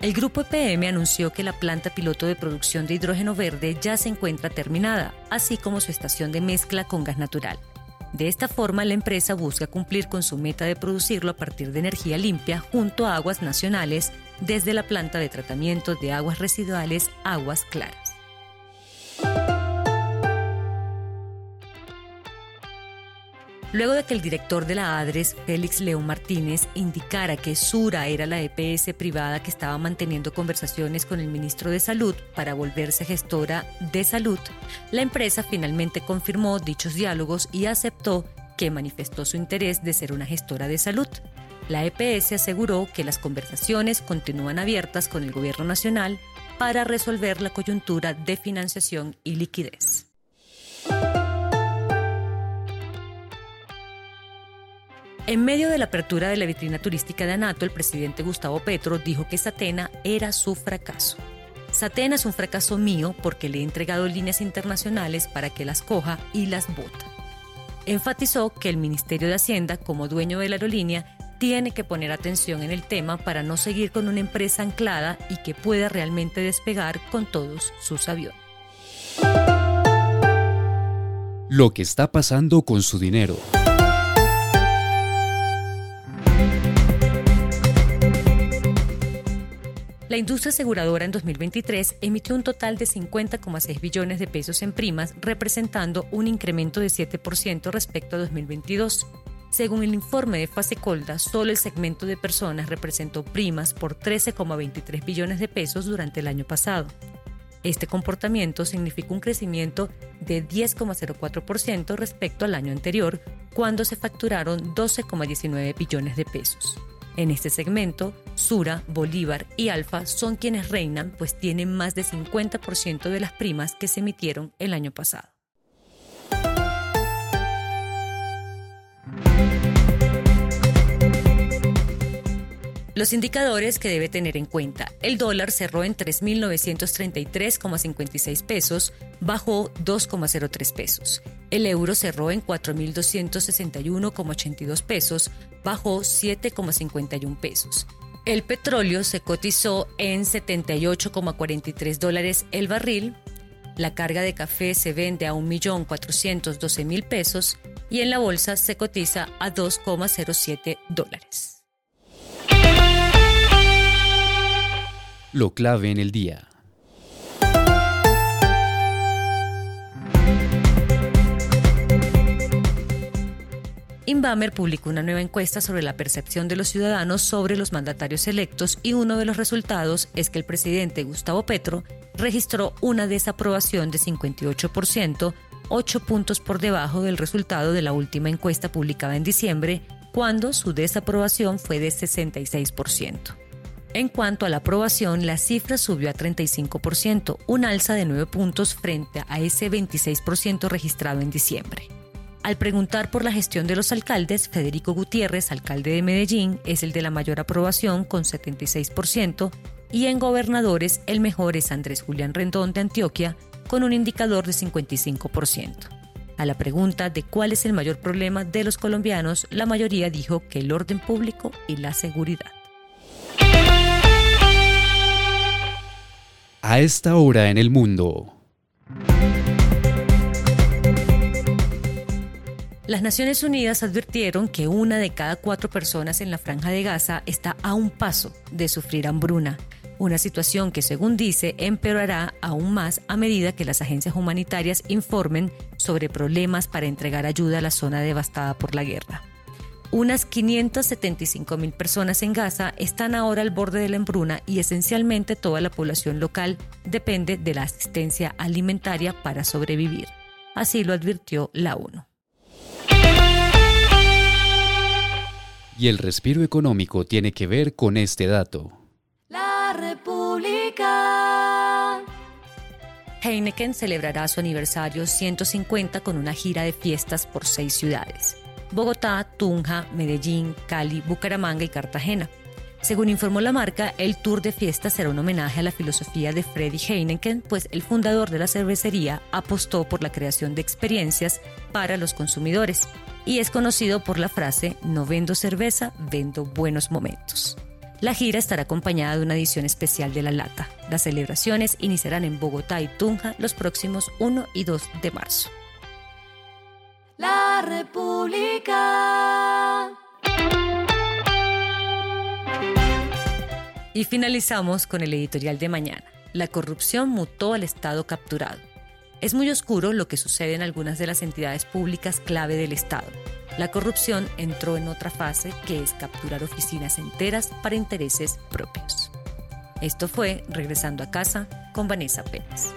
El grupo EPM anunció que la planta piloto de producción de hidrógeno verde ya se encuentra terminada, así como su estación de mezcla con gas natural. De esta forma, la empresa busca cumplir con su meta de producirlo a partir de energía limpia junto a aguas nacionales desde la planta de tratamiento de aguas residuales Aguas Claras. Luego de que el director de la ADRES, Félix León Martínez, indicara que Sura era la EPS privada que estaba manteniendo conversaciones con el ministro de Salud para volverse gestora de salud, la empresa finalmente confirmó dichos diálogos y aceptó que manifestó su interés de ser una gestora de salud. La EPS aseguró que las conversaciones continúan abiertas con el gobierno nacional para resolver la coyuntura de financiación y liquidez. En medio de la apertura de la vitrina turística de Anato, el presidente Gustavo Petro dijo que Satena era su fracaso. Satena es un fracaso mío porque le he entregado líneas internacionales para que las coja y las bota. Enfatizó que el Ministerio de Hacienda, como dueño de la aerolínea, tiene que poner atención en el tema para no seguir con una empresa anclada y que pueda realmente despegar con todos sus aviones. Lo que está pasando con su dinero. La industria aseguradora en 2023 emitió un total de 50,6 billones de pesos en primas, representando un incremento de 7% respecto a 2022. Según el informe de Fasecolda, solo el segmento de personas representó primas por 13,23 billones de pesos durante el año pasado. Este comportamiento significó un crecimiento de 10,04% respecto al año anterior, cuando se facturaron 12,19 billones de pesos. En este segmento, Sura, Bolívar y Alfa son quienes reinan, pues tienen más de 50% de las primas que se emitieron el año pasado. Los indicadores que debe tener en cuenta. El dólar cerró en 3.933,56 pesos, bajó 2,03 pesos. El euro cerró en 4.261,82 pesos, bajó 7,51 pesos. El petróleo se cotizó en 78,43 dólares el barril. La carga de café se vende a 1.412.000 pesos y en la bolsa se cotiza a 2,07 dólares. Lo clave en el día. Inbamer publicó una nueva encuesta sobre la percepción de los ciudadanos sobre los mandatarios electos y uno de los resultados es que el presidente Gustavo Petro registró una desaprobación de 58%, 8 puntos por debajo del resultado de la última encuesta publicada en diciembre, cuando su desaprobación fue de 66%. En cuanto a la aprobación, la cifra subió a 35%, un alza de 9 puntos frente a ese 26% registrado en diciembre. Al preguntar por la gestión de los alcaldes, Federico Gutiérrez, alcalde de Medellín, es el de la mayor aprobación con 76% y en gobernadores el mejor es Andrés Julián Rendón de Antioquia con un indicador de 55%. A la pregunta de cuál es el mayor problema de los colombianos, la mayoría dijo que el orden público y la seguridad. A esta hora en el mundo. Las Naciones Unidas advirtieron que una de cada cuatro personas en la franja de Gaza está a un paso de sufrir hambruna, una situación que según dice empeorará aún más a medida que las agencias humanitarias informen sobre problemas para entregar ayuda a la zona devastada por la guerra. Unas 575 mil personas en Gaza están ahora al borde de la hambruna y esencialmente toda la población local depende de la asistencia alimentaria para sobrevivir. Así lo advirtió la ONU. Y el respiro económico tiene que ver con este dato. La República. Heineken celebrará su aniversario 150 con una gira de fiestas por seis ciudades. Bogotá, Tunja, Medellín, Cali, Bucaramanga y Cartagena. Según informó la marca, el tour de fiestas será un homenaje a la filosofía de Freddy Heineken, pues el fundador de la cervecería apostó por la creación de experiencias para los consumidores y es conocido por la frase no vendo cerveza, vendo buenos momentos. La gira estará acompañada de una edición especial de La Lata. Las celebraciones iniciarán en Bogotá y Tunja los próximos 1 y 2 de marzo. La República. Y finalizamos con el editorial de mañana. La corrupción mutó al Estado capturado. Es muy oscuro lo que sucede en algunas de las entidades públicas clave del Estado. La corrupción entró en otra fase que es capturar oficinas enteras para intereses propios. Esto fue Regresando a casa con Vanessa Pérez.